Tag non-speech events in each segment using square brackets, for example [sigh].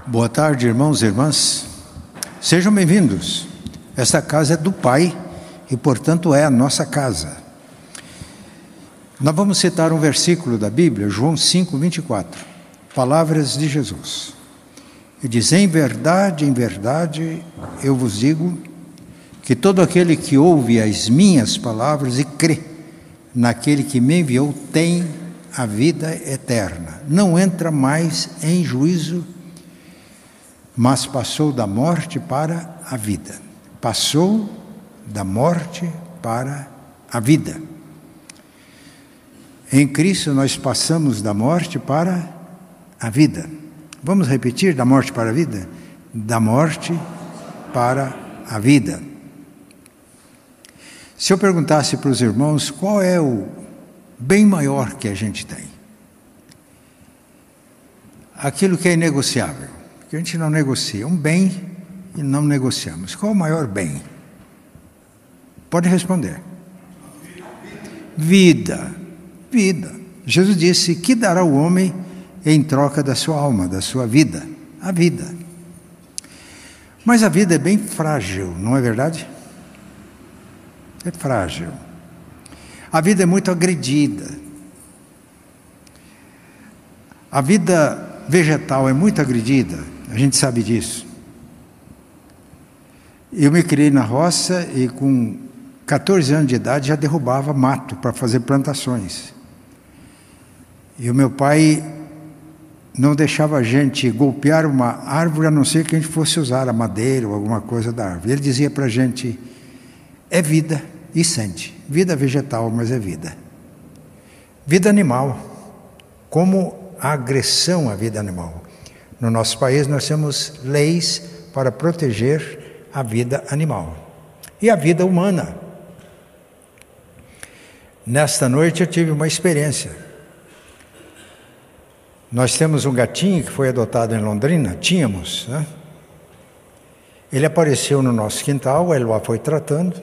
Boa tarde, irmãos e irmãs. Sejam bem-vindos. Esta casa é do Pai e, portanto, é a nossa casa. Nós vamos citar um versículo da Bíblia, João 5, 24. Palavras de Jesus. E diz: Em verdade, em verdade, eu vos digo que todo aquele que ouve as minhas palavras e crê naquele que me enviou tem a vida eterna. Não entra mais em juízo, mas passou da morte para a vida. Passou da morte para a vida. Em Cristo nós passamos da morte para a vida. Vamos repetir: da morte para a vida? Da morte para a vida. Se eu perguntasse para os irmãos qual é o bem maior que a gente tem, aquilo que é inegociável, que a gente não negocia, um bem e não negociamos. Qual o maior bem? Pode responder. Vida. Vida. Jesus disse: Que dará o homem em troca da sua alma, da sua vida? A vida. Mas a vida é bem frágil, não é verdade? É frágil. A vida é muito agredida. A vida vegetal é muito agredida, a gente sabe disso. Eu me criei na roça e com 14 anos de idade já derrubava mato para fazer plantações. E o meu pai não deixava a gente golpear uma árvore a não ser que a gente fosse usar a madeira ou alguma coisa da árvore. Ele dizia para a gente: é vida e sente. Vida vegetal, mas é vida. Vida animal, como a agressão à vida animal. No nosso país, nós temos leis para proteger a vida animal e a vida humana. Nesta noite eu tive uma experiência. Nós temos um gatinho que foi adotado em Londrina, tínhamos, né? Ele apareceu no nosso quintal, o Eloá foi tratando.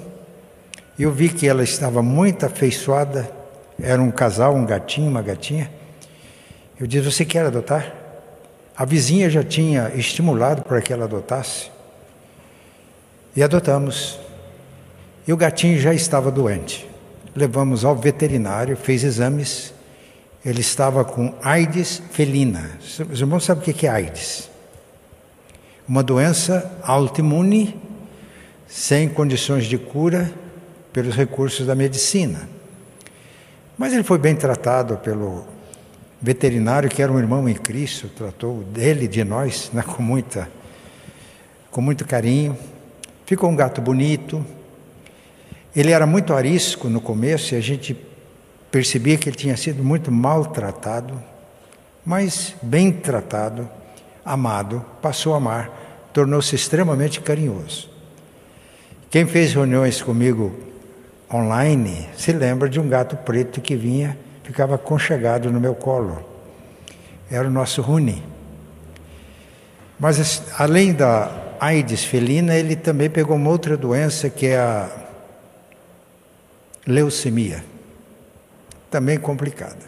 Eu vi que ela estava muito afeiçoada, era um casal, um gatinho, uma gatinha. Eu disse: Você quer adotar? A vizinha já tinha estimulado para que ela adotasse. E adotamos. E o gatinho já estava doente. Levamos ao veterinário, fez exames. Ele estava com AIDS felina. Os irmãos sabem o que é AIDS? Uma doença autoimune, sem condições de cura pelos recursos da medicina. Mas ele foi bem tratado pelo veterinário, que era um irmão em Cristo, tratou dele, de nós, né, com, muita, com muito carinho. Ficou um gato bonito. Ele era muito arisco no começo e a gente percebia que ele tinha sido muito maltratado, mas bem tratado, amado, passou a amar, tornou-se extremamente carinhoso. Quem fez reuniões comigo online se lembra de um gato preto que vinha, ficava conchegado no meu colo. Era o nosso Rune. Mas além da AIDS felina, ele também pegou uma outra doença que é a leucemia, também complicada.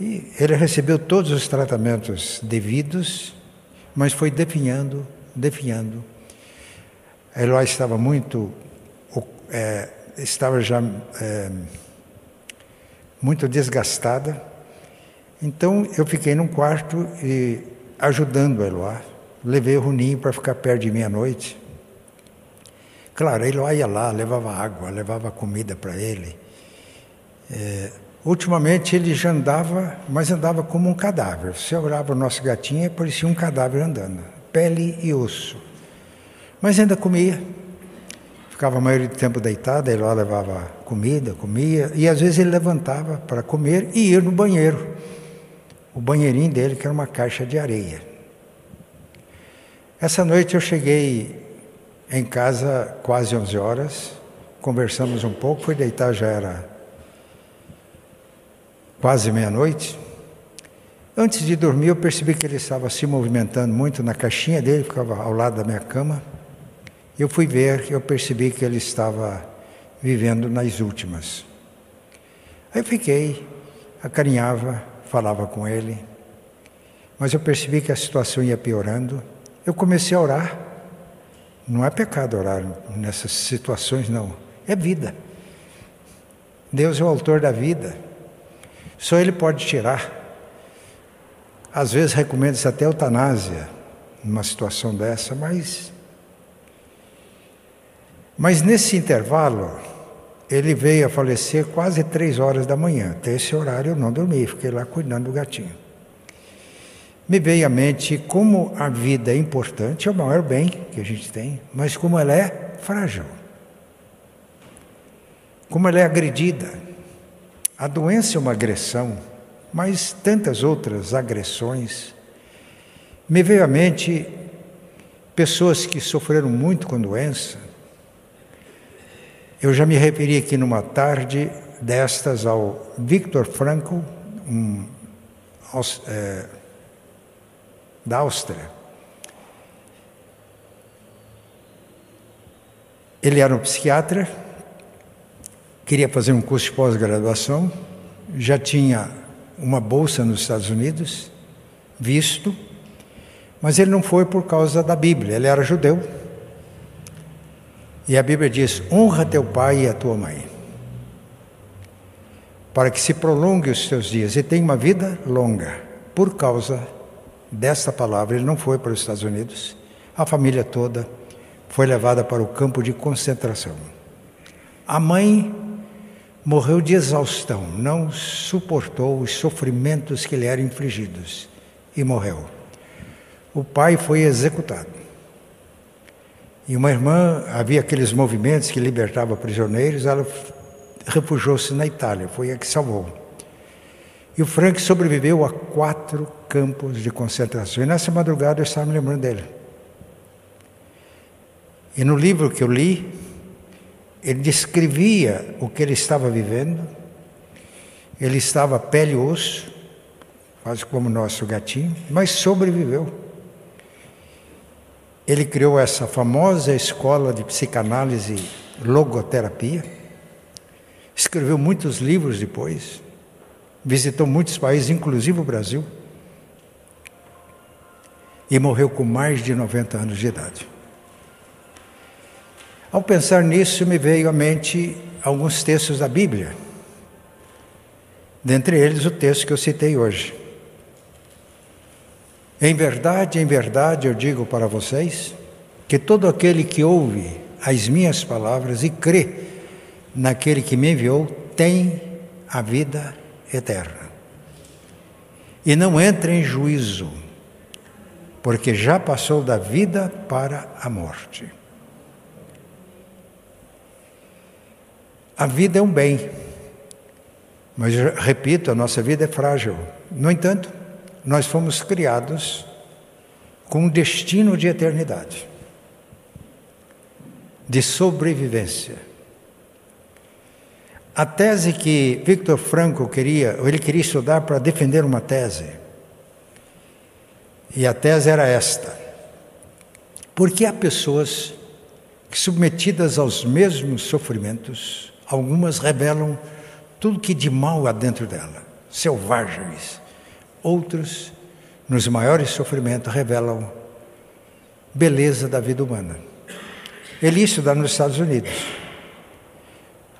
E ele recebeu todos os tratamentos devidos, mas foi definhando, definhando. Eloy estava muito é, estava já é, muito desgastada. Então eu fiquei num quarto e ajudando a Eloá. Levei o Runinho para ficar perto de mim à noite. Claro, a Eloá ia lá, levava água, levava comida para ele. É, ultimamente ele já andava, mas andava como um cadáver. Você olhava o nosso gatinho, parecia um cadáver andando, pele e osso. Mas ainda comia. Ficava a maioria do tempo deitado, ele lá levava comida, comia, e às vezes ele levantava para comer e ir no banheiro. O banheirinho dele, que era uma caixa de areia. Essa noite eu cheguei em casa quase 11 horas, conversamos um pouco, fui deitar, já era quase meia-noite. Antes de dormir, eu percebi que ele estava se movimentando muito na caixinha dele, ficava ao lado da minha cama. Eu fui ver, eu percebi que ele estava vivendo nas últimas. Aí eu fiquei, acarinhava, falava com ele. Mas eu percebi que a situação ia piorando. Eu comecei a orar. Não é pecado orar nessas situações, não. É vida. Deus é o autor da vida. Só Ele pode tirar. Às vezes recomenda-se até eutanásia numa situação dessa, mas. Mas nesse intervalo, ele veio a falecer quase três horas da manhã. Até esse horário eu não dormi, fiquei lá cuidando do gatinho. Me veio à mente como a vida é importante, é o maior bem que a gente tem, mas como ela é frágil. Como ela é agredida. A doença é uma agressão, mas tantas outras agressões. Me veio à mente pessoas que sofreram muito com doença, eu já me referi aqui numa tarde destas ao Viktor Frankl, um, é, da Áustria. Ele era um psiquiatra, queria fazer um curso de pós-graduação, já tinha uma bolsa nos Estados Unidos, visto, mas ele não foi por causa da Bíblia, ele era judeu e a Bíblia diz: honra teu pai e a tua mãe, para que se prolongue os teus dias e tenha uma vida longa. Por causa desta palavra, ele não foi para os Estados Unidos, a família toda foi levada para o campo de concentração. A mãe morreu de exaustão, não suportou os sofrimentos que lhe eram infligidos e morreu. O pai foi executado. E uma irmã, havia aqueles movimentos que libertavam prisioneiros, ela refugiou-se na Itália, foi a que salvou. E o Frank sobreviveu a quatro campos de concentração. E nessa madrugada eu estava me lembrando dele. E no livro que eu li, ele descrevia o que ele estava vivendo. Ele estava pele e osso, quase como o nosso gatinho, mas sobreviveu. Ele criou essa famosa escola de psicanálise logoterapia, escreveu muitos livros depois, visitou muitos países, inclusive o Brasil, e morreu com mais de 90 anos de idade. Ao pensar nisso, me veio à mente alguns textos da Bíblia, dentre eles o texto que eu citei hoje. Em verdade, em verdade, eu digo para vocês que todo aquele que ouve as minhas palavras e crê naquele que me enviou tem a vida eterna. E não entra em juízo, porque já passou da vida para a morte. A vida é um bem, mas repito, a nossa vida é frágil. No entanto, nós fomos criados com um destino de eternidade, de sobrevivência. A tese que Victor Frankl queria, ele queria estudar para defender uma tese. E a tese era esta: por que há pessoas que, submetidas aos mesmos sofrimentos, algumas revelam tudo que de mal há dentro dela, selvagens, Outros, nos maiores sofrimentos, revelam beleza da vida humana. Ele estuda nos Estados Unidos.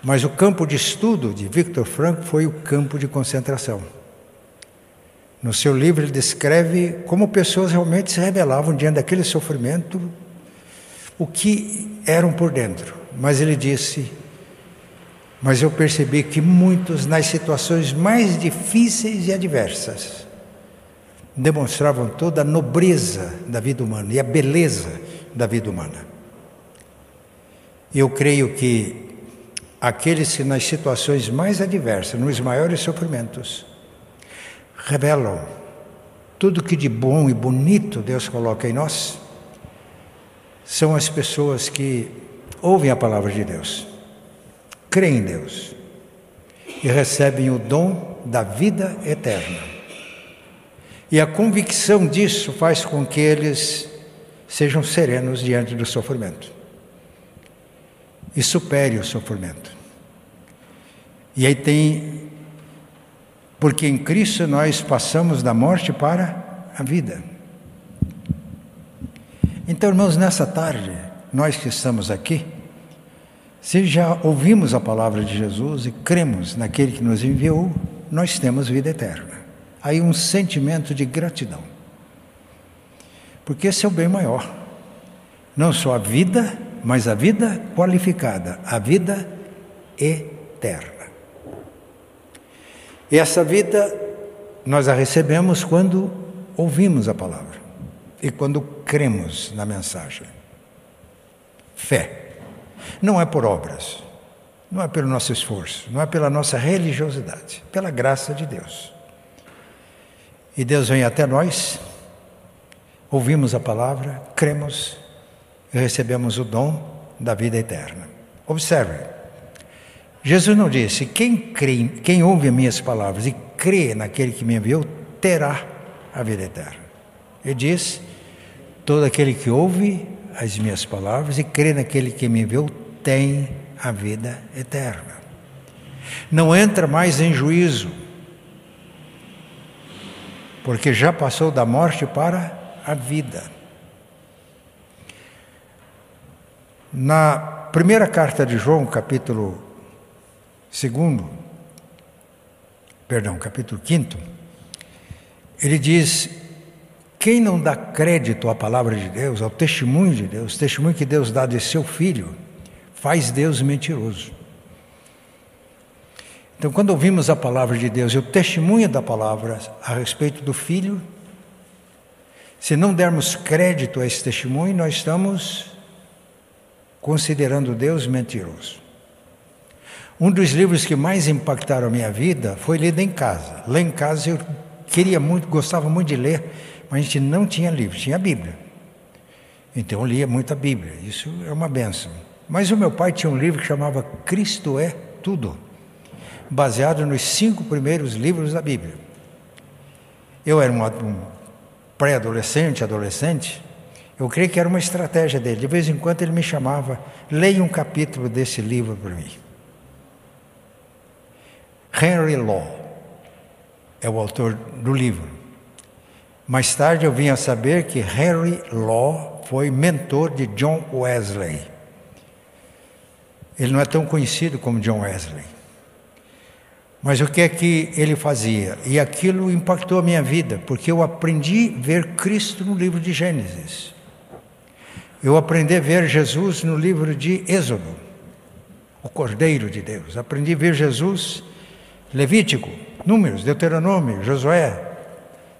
Mas o campo de estudo de Victor Frankl foi o campo de concentração. No seu livro, ele descreve como pessoas realmente se revelavam diante daquele sofrimento, o que eram por dentro. Mas ele disse: Mas eu percebi que muitos, nas situações mais difíceis e adversas, demonstravam toda a nobreza da vida humana e a beleza da vida humana. Eu creio que aqueles que nas situações mais adversas, nos maiores sofrimentos, revelam tudo que de bom e bonito Deus coloca em nós, são as pessoas que ouvem a palavra de Deus, creem em Deus e recebem o dom da vida eterna. E a convicção disso faz com que eles sejam serenos diante do sofrimento e supere o sofrimento. E aí tem, porque em Cristo nós passamos da morte para a vida. Então, irmãos, nessa tarde, nós que estamos aqui, se já ouvimos a palavra de Jesus e cremos naquele que nos enviou, nós temos vida eterna. Aí um sentimento de gratidão. Porque esse é o bem maior. Não só a vida, mas a vida qualificada, a vida eterna. E essa vida nós a recebemos quando ouvimos a palavra e quando cremos na mensagem. Fé. Não é por obras, não é pelo nosso esforço, não é pela nossa religiosidade, pela graça de Deus. E Deus vem até nós, ouvimos a palavra, cremos e recebemos o dom da vida eterna. Observe, Jesus não disse: quem, crê, quem ouve as minhas palavras e crê naquele que me enviou, terá a vida eterna. Ele diz: todo aquele que ouve as minhas palavras e crê naquele que me enviou, tem a vida eterna. Não entra mais em juízo, porque já passou da morte para a vida. Na primeira carta de João, capítulo segundo, perdão, capítulo 5, ele diz: quem não dá crédito à palavra de Deus, ao testemunho de Deus, testemunho que Deus dá de seu filho, faz Deus mentiroso. Então, quando ouvimos a palavra de Deus e o testemunho da palavra a respeito do filho, se não dermos crédito a esse testemunho, nós estamos considerando Deus mentiroso. Um dos livros que mais impactaram a minha vida foi lido em casa. Lá em casa eu queria muito, gostava muito de ler, mas a gente não tinha livro, tinha a Bíblia. Então eu lia muito a Bíblia, isso é uma benção. Mas o meu pai tinha um livro que chamava Cristo é Tudo, baseado nos cinco primeiros livros da Bíblia. Eu era um, pré-adolescente, adolescente, eu creio que era uma estratégia dele. De vez em quando ele me chamava, leia um capítulo desse livro para mim. Henry Law é o autor do livro. Mais tarde eu vim a saber que Henry Law foi mentor de John Wesley. Ele não é tão conhecido como John Wesley. Mas o que é que ele fazia? E aquilo impactou a minha vida, porque eu aprendi a ver Cristo no livro de Gênesis. Eu aprendi a ver Jesus no livro de Êxodo, o Cordeiro de Deus. Aprendi a ver Jesus Levítico, Números, Deuteronômio, Josué,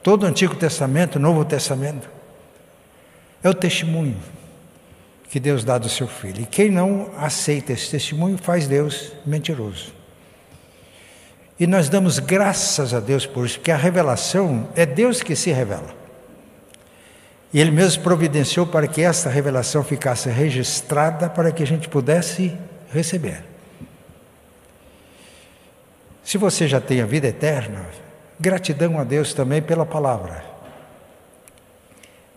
todo o Antigo Testamento, Novo Testamento. É o testemunho que Deus dá do seu filho. E quem não aceita esse testemunho faz Deus mentiroso. E nós damos graças a Deus por isso, porque a revelação é Deus que se revela. E Ele mesmo providenciou para que esta revelação ficasse registrada para que a gente pudesse receber. Se você já tem a vida eterna, gratidão a Deus também pela palavra.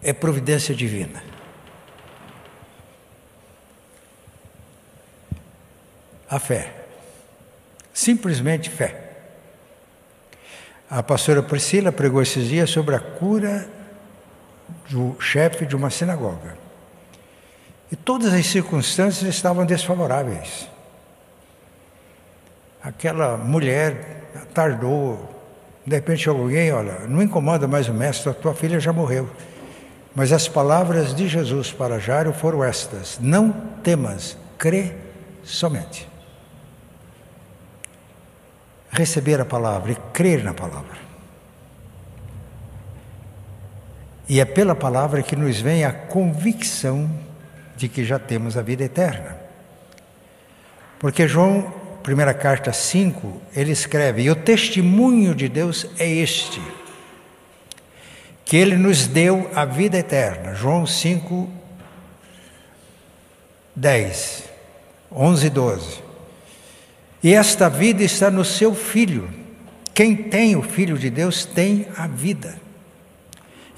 É providência divina. A fé. Simplesmente fé. A pastora Priscila pregou esses dias sobre a cura do chefe de uma sinagoga. E todas as circunstâncias estavam desfavoráveis. Aquela mulher tardou, de repente chegou alguém, olha, não incomoda mais o mestre, a tua filha já morreu. Mas as palavras de Jesus para Jairo foram estas: Não temas, crê somente. Receber a palavra e crer na palavra. E é pela palavra que nos vem a convicção de que já temos a vida eterna. Porque João primeira carta 5, ele escreve: E o testemunho de Deus é este, que ele nos deu a vida eterna. João 5, 10, 11 e 12. E esta vida está no seu Filho. Quem tem o Filho de Deus tem a vida.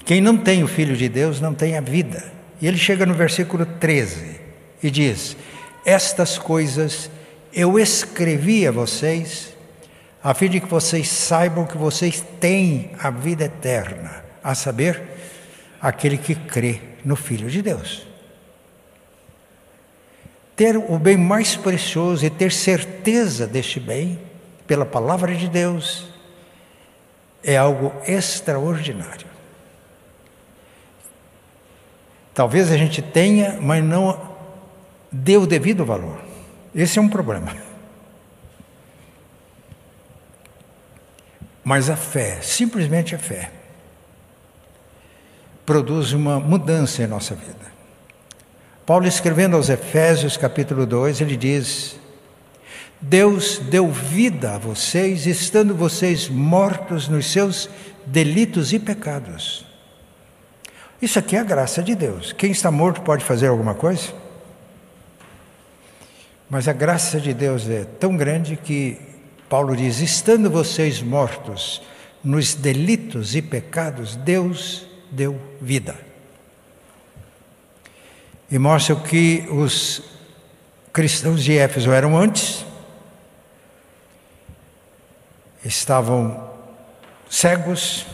Quem não tem o Filho de Deus não tem a vida. E ele chega no versículo 13 e diz: Estas coisas eu escrevi a vocês, a fim de que vocês saibam que vocês têm a vida eterna, a saber, aquele que crê no Filho de Deus. Ter o bem mais precioso e ter certeza deste bem, pela palavra de Deus, é algo extraordinário. Talvez a gente tenha, mas não dê o devido valor. Esse é um problema. Mas a fé, simplesmente a fé, produz uma mudança em nossa vida. Paulo escrevendo aos Efésios, capítulo 2, ele diz: Deus deu vida a vocês, estando vocês mortos nos seus delitos e pecados. Isso aqui é a graça de Deus. Quem está morto pode fazer alguma coisa? Mas a graça de Deus é tão grande que Paulo diz: estando vocês mortos nos delitos e pecados, Deus deu vida. E mostra o que os cristãos de Éfeso eram antes, estavam cegos,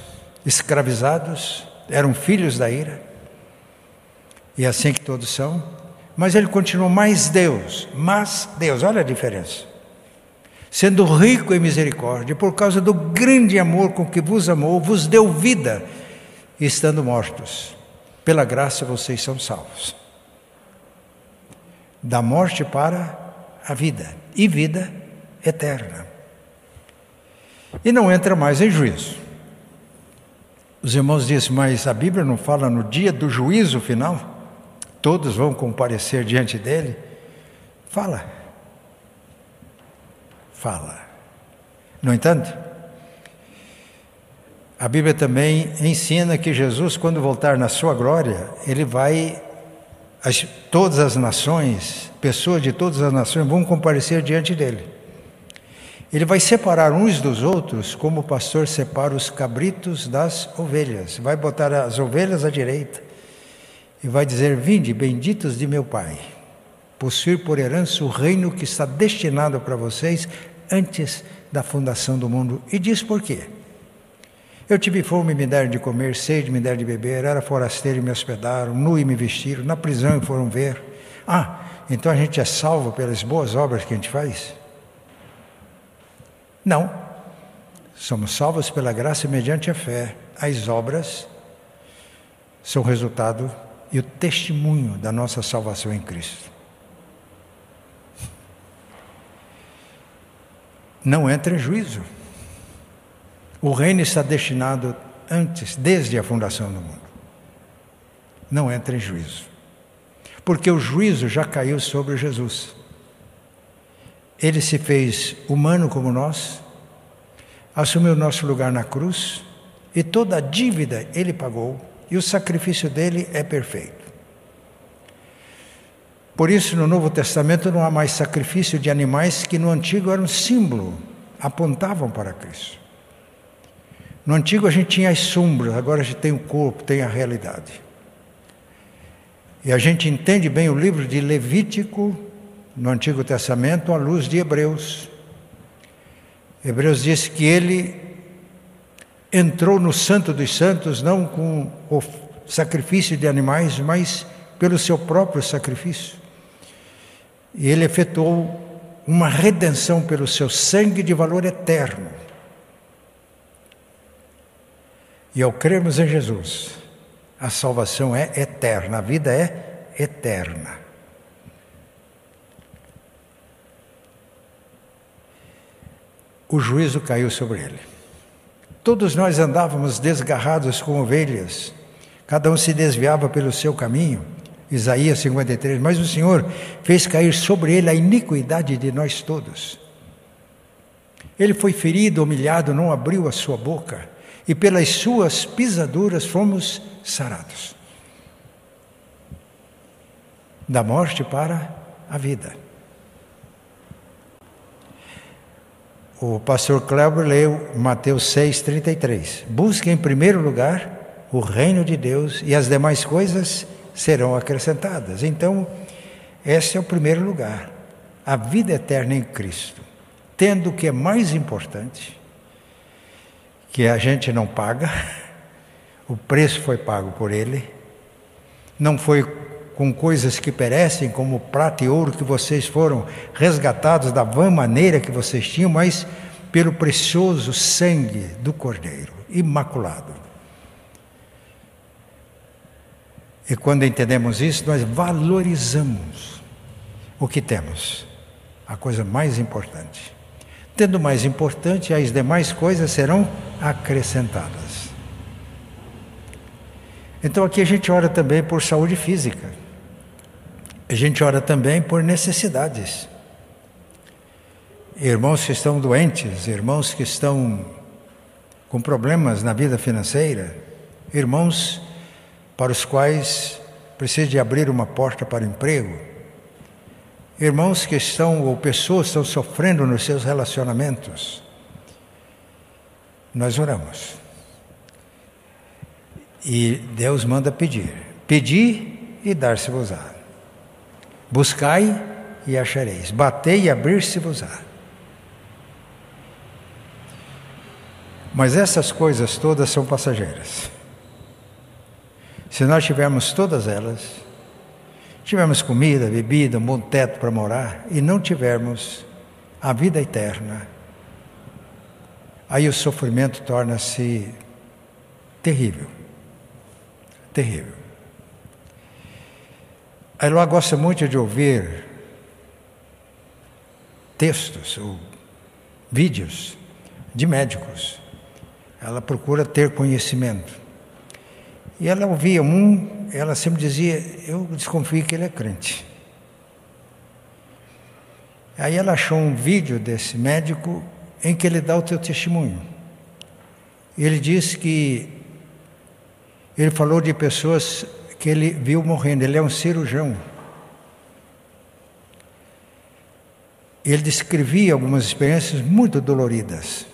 escravizados, eram filhos da ira, e é assim que todos são, mas ele continuou mais Deus, mas Deus, olha a diferença. Sendo rico em misericórdia, por causa do grande amor com que vos amou, vos deu vida, estando mortos. Pela graça vocês são salvos. Da morte para a vida, e vida eterna. E não entra mais em juízo. Os irmãos dizem, mas a Bíblia não fala no dia do juízo final? todos vão comparecer diante dele, fala. Fala. No entanto, a Bíblia também ensina que Jesus, quando voltar na sua glória, ele vai, as, todas as nações, pessoas de todas as nações vão comparecer diante dele. Ele vai separar uns dos outros, como o pastor separa os cabritos das ovelhas. Vai botar as ovelhas à direita e vai dizer: Vinde, benditos de meu Pai, possuir por herança o reino que está destinado para vocês antes da fundação do mundo. E diz por quê? Eu tive fome e me deram de comer, sede me deram de beber, era forasteiro e me hospedaram, nu e me vestiram, na prisão e foram ver. Ah, então a gente é salvo pelas boas obras que a gente faz? Não. Somos salvos pela graça mediante a fé. As obras são resultado e o testemunho da nossa salvação em Cristo. Não entra em juízo. O reino está destinado antes, desde a fundação do mundo. Não entra em juízo. Porque o juízo já caiu sobre Jesus. Ele se fez humano como nós, assumiu nosso lugar na cruz e toda a dívida ele pagou e o sacrifício dele é perfeito. Por isso, no Novo Testamento não há mais sacrifício de animais que no Antigo eram símbolo, apontavam para Cristo. No Antigo a gente tinha as sombras, agora a gente tem o corpo, tem a realidade. E a gente entende bem o livro de Levítico no Antigo Testamento à luz de Hebreus. Hebreus diz que ele entrou no Santo dos Santos não com o sacrifício de animais, mas pelo seu próprio sacrifício. E ele efetuou uma redenção pelo seu sangue de valor eterno. E ao crermos em Jesus, a salvação é eterna, a vida é eterna. O juízo caiu sobre ele. Todos nós andávamos desgarrados como ovelhas, cada um se desviava pelo seu caminho. Isaías 53. Mas o Senhor fez cair sobre ele a iniquidade de nós todos. Ele foi ferido, humilhado, não abriu a sua boca, e pelas suas pisaduras fomos sarados. Da morte para a vida. O pastor Cleber leu Mateus 6,33. Busque em primeiro lugar o reino de Deus e as demais coisas serão acrescentadas. Então, esse é o primeiro lugar. A vida eterna em Cristo. Tendo o que é mais importante, que a gente não paga, o preço foi pago por Ele. Não foi com coisas que perecem, como prata e ouro, que vocês foram resgatados da vã maneira que vocês tinham, mas pelo precioso sangue do Cordeiro, imaculado. E quando entendemos isso, nós valorizamos o que temos, a coisa mais importante. Tendo mais importante, as demais coisas serão acrescentadas. Então aqui a gente ora também por saúde física. A gente ora também por necessidades. Irmãos que estão doentes, irmãos que estão com problemas na vida financeira, irmãos para os quais precisa de abrir uma porta para emprego, irmãos que estão ou pessoas que estão sofrendo nos seus relacionamentos. Nós oramos. E Deus manda pedir. Pedir e dar-se-vos-á. Buscai e achareis. Batei e abrir-se-vos-á. Mas essas coisas todas são passageiras. Se nós tivermos todas elas, tivermos comida, bebida, um bom teto para morar e não tivermos a vida eterna, aí o sofrimento torna-se terrível terrível. A Eloá gosta muito de ouvir textos ou vídeos de médicos. Ela procura ter conhecimento. E ela ouvia um, ela sempre dizia: Eu desconfio que ele é crente. Aí ela achou um vídeo desse médico em que ele dá o teu testemunho. Ele diz que ele falou de pessoas que ele viu morrendo, ele é um cirurgião. Ele descrevia algumas experiências muito doloridas.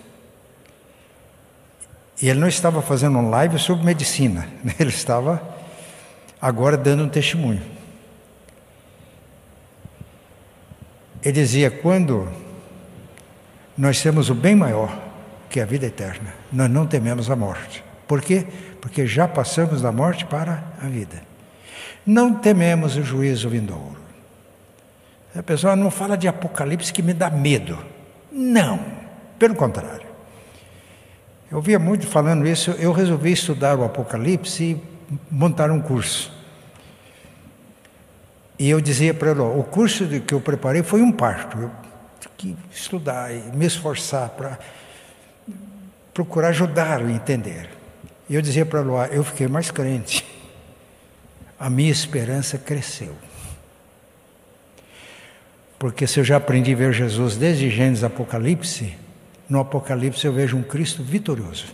E ele não estava fazendo um live sobre medicina, [laughs] ele estava agora dando um testemunho. Ele dizia: quando nós temos o bem maior, que é a vida eterna, nós não tememos a morte. Por quê? porque já passamos da morte para a vida. Não tememos o juízo vindouro. A pessoa não fala de Apocalipse que me dá medo. Não, pelo contrário. Eu via muito falando isso, eu resolvi estudar o Apocalipse e montar um curso. E eu dizia para ele: o curso que eu preparei foi um parto. Eu que estudar e me esforçar para procurar ajudar a entender. E eu dizia para Luar, eu fiquei mais crente. A minha esperança cresceu. Porque se eu já aprendi a ver Jesus desde Gênesis Apocalipse, no Apocalipse eu vejo um Cristo vitorioso.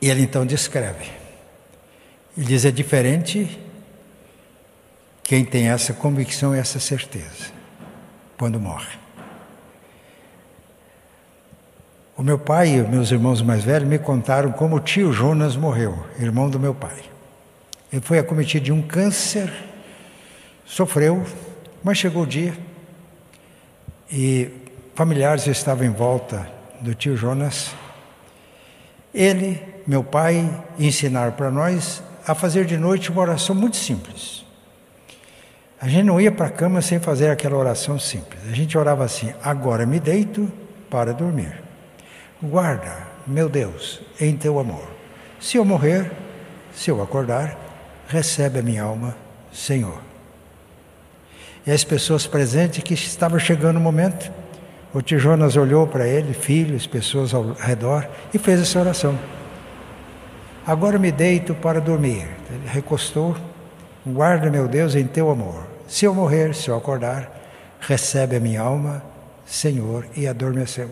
E ele então descreve. Ele diz: é diferente quem tem essa convicção e essa certeza quando morre. O meu pai e meus irmãos mais velhos me contaram como o tio Jonas morreu, irmão do meu pai. Ele foi acometido de um câncer, sofreu, mas chegou o dia e familiares estavam em volta do tio Jonas. Ele, meu pai, ensinaram para nós a fazer de noite uma oração muito simples. A gente não ia para a cama sem fazer aquela oração simples. A gente orava assim: agora me deito para dormir. Guarda, meu Deus, em teu amor. Se eu morrer, se eu acordar, recebe a minha alma, Senhor. E as pessoas presentes que estavam chegando o momento, o tio Jonas olhou para ele, filhos, pessoas ao redor, e fez essa oração. Agora me deito para dormir. Ele recostou, guarda, meu Deus, em teu amor. Se eu morrer, se eu acordar, recebe a minha alma, Senhor, e adormeceu.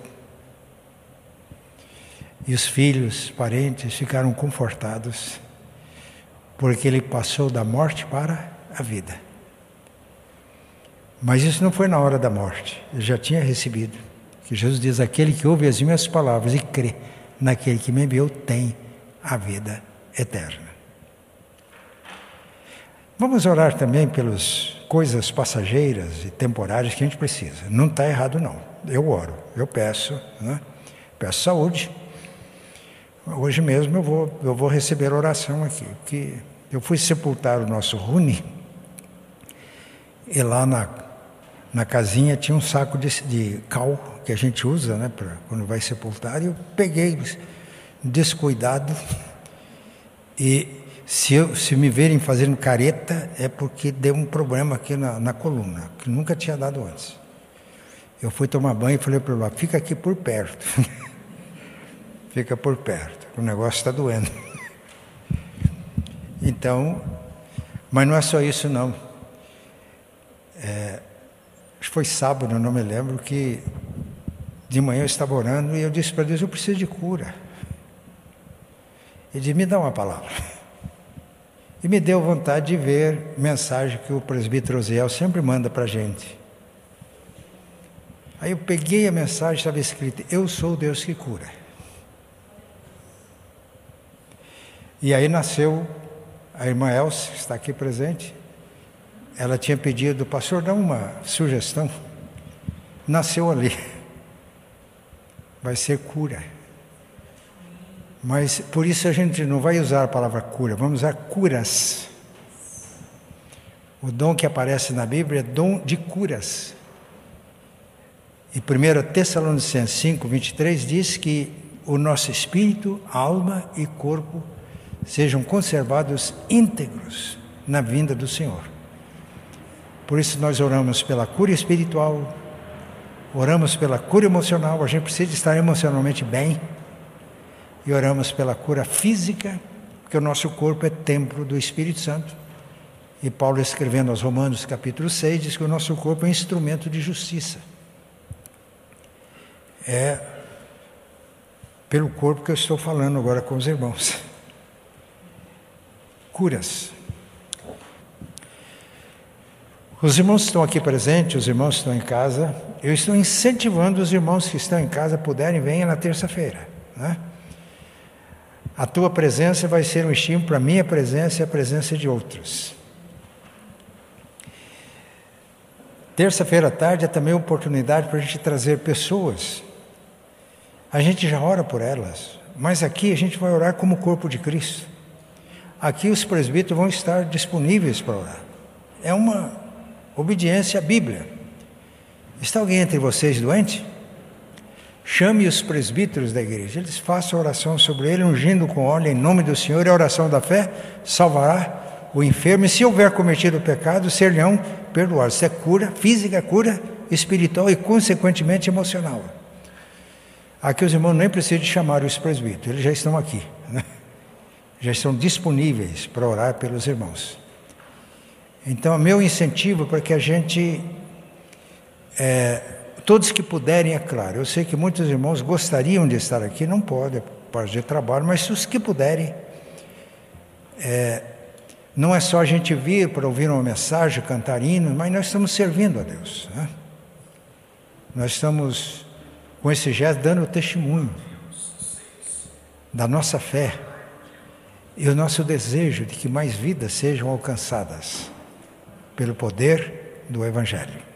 E os filhos, parentes ficaram confortados, porque ele passou da morte para a vida. Mas isso não foi na hora da morte, ele já tinha recebido. Que Jesus diz: Aquele que ouve as minhas palavras e crê naquele que me enviou tem a vida eterna. Vamos orar também pelas coisas passageiras e temporárias que a gente precisa. Não está errado, não. Eu oro, eu peço, né? peço saúde Hoje mesmo eu vou, eu vou receber oração aqui, que eu fui sepultar o nosso Rune e lá na, na casinha tinha um saco de, de cal que a gente usa, né, para quando vai sepultar, e eu peguei descuidado e se, eu, se me verem fazendo careta é porque deu um problema aqui na, na coluna, que nunca tinha dado antes. Eu fui tomar banho e falei para ele, fica aqui por perto. [laughs] fica por perto, o negócio está doendo. [laughs] então, mas não é só isso não. É, foi sábado, não me lembro, que de manhã eu estava orando e eu disse para Deus, eu preciso de cura. Ele disse, me dá uma palavra. E me deu vontade de ver mensagem que o presbítero Osiel sempre manda para a gente. Aí eu peguei a mensagem, estava escrito: Eu sou o Deus que cura. E aí nasceu a irmã Elsa, que está aqui presente. Ela tinha pedido, pastor, dá uma sugestão. Nasceu ali. Vai ser cura. Mas por isso a gente não vai usar a palavra cura, vamos usar curas. O dom que aparece na Bíblia é dom de curas. E 1 Tessalonicenses 5, 23 diz que o nosso espírito, alma e corpo sejam conservados íntegros na vinda do Senhor. Por isso nós oramos pela cura espiritual, oramos pela cura emocional, a gente precisa estar emocionalmente bem, e oramos pela cura física, porque o nosso corpo é templo do Espírito Santo. E Paulo escrevendo aos Romanos capítulo 6 diz que o nosso corpo é um instrumento de justiça é pelo corpo que eu estou falando agora com os irmãos. Curas. Os irmãos estão aqui presentes, os irmãos estão em casa. Eu estou incentivando os irmãos que estão em casa, puderem, venham na terça-feira. Né? A tua presença vai ser um estímulo para a minha presença e a presença de outros. Terça-feira à tarde é também oportunidade para a gente trazer pessoas a gente já ora por elas, mas aqui a gente vai orar como corpo de Cristo. Aqui os presbíteros vão estar disponíveis para orar. É uma obediência à Bíblia. Está alguém entre vocês doente? Chame os presbíteros da igreja, eles façam oração sobre ele, ungindo com óleo em nome do Senhor, e a oração da fé salvará o enfermo, e se houver cometido pecado, ser-lhe-ão perdoados. Isso é cura física, cura espiritual e, consequentemente, emocional. Aqui os irmãos nem precisam chamar os presbíteros, eles já estão aqui, né? já estão disponíveis para orar pelos irmãos. Então, meu incentivo para que a gente, é, todos que puderem, é claro, eu sei que muitos irmãos gostariam de estar aqui, não podem, por de trabalho, mas os que puderem, é, não é só a gente vir para ouvir uma mensagem, cantar hinos, mas nós estamos servindo a Deus. Né? Nós estamos com esse gesto, dando testemunho da nossa fé e o nosso desejo de que mais vidas sejam alcançadas pelo poder do Evangelho.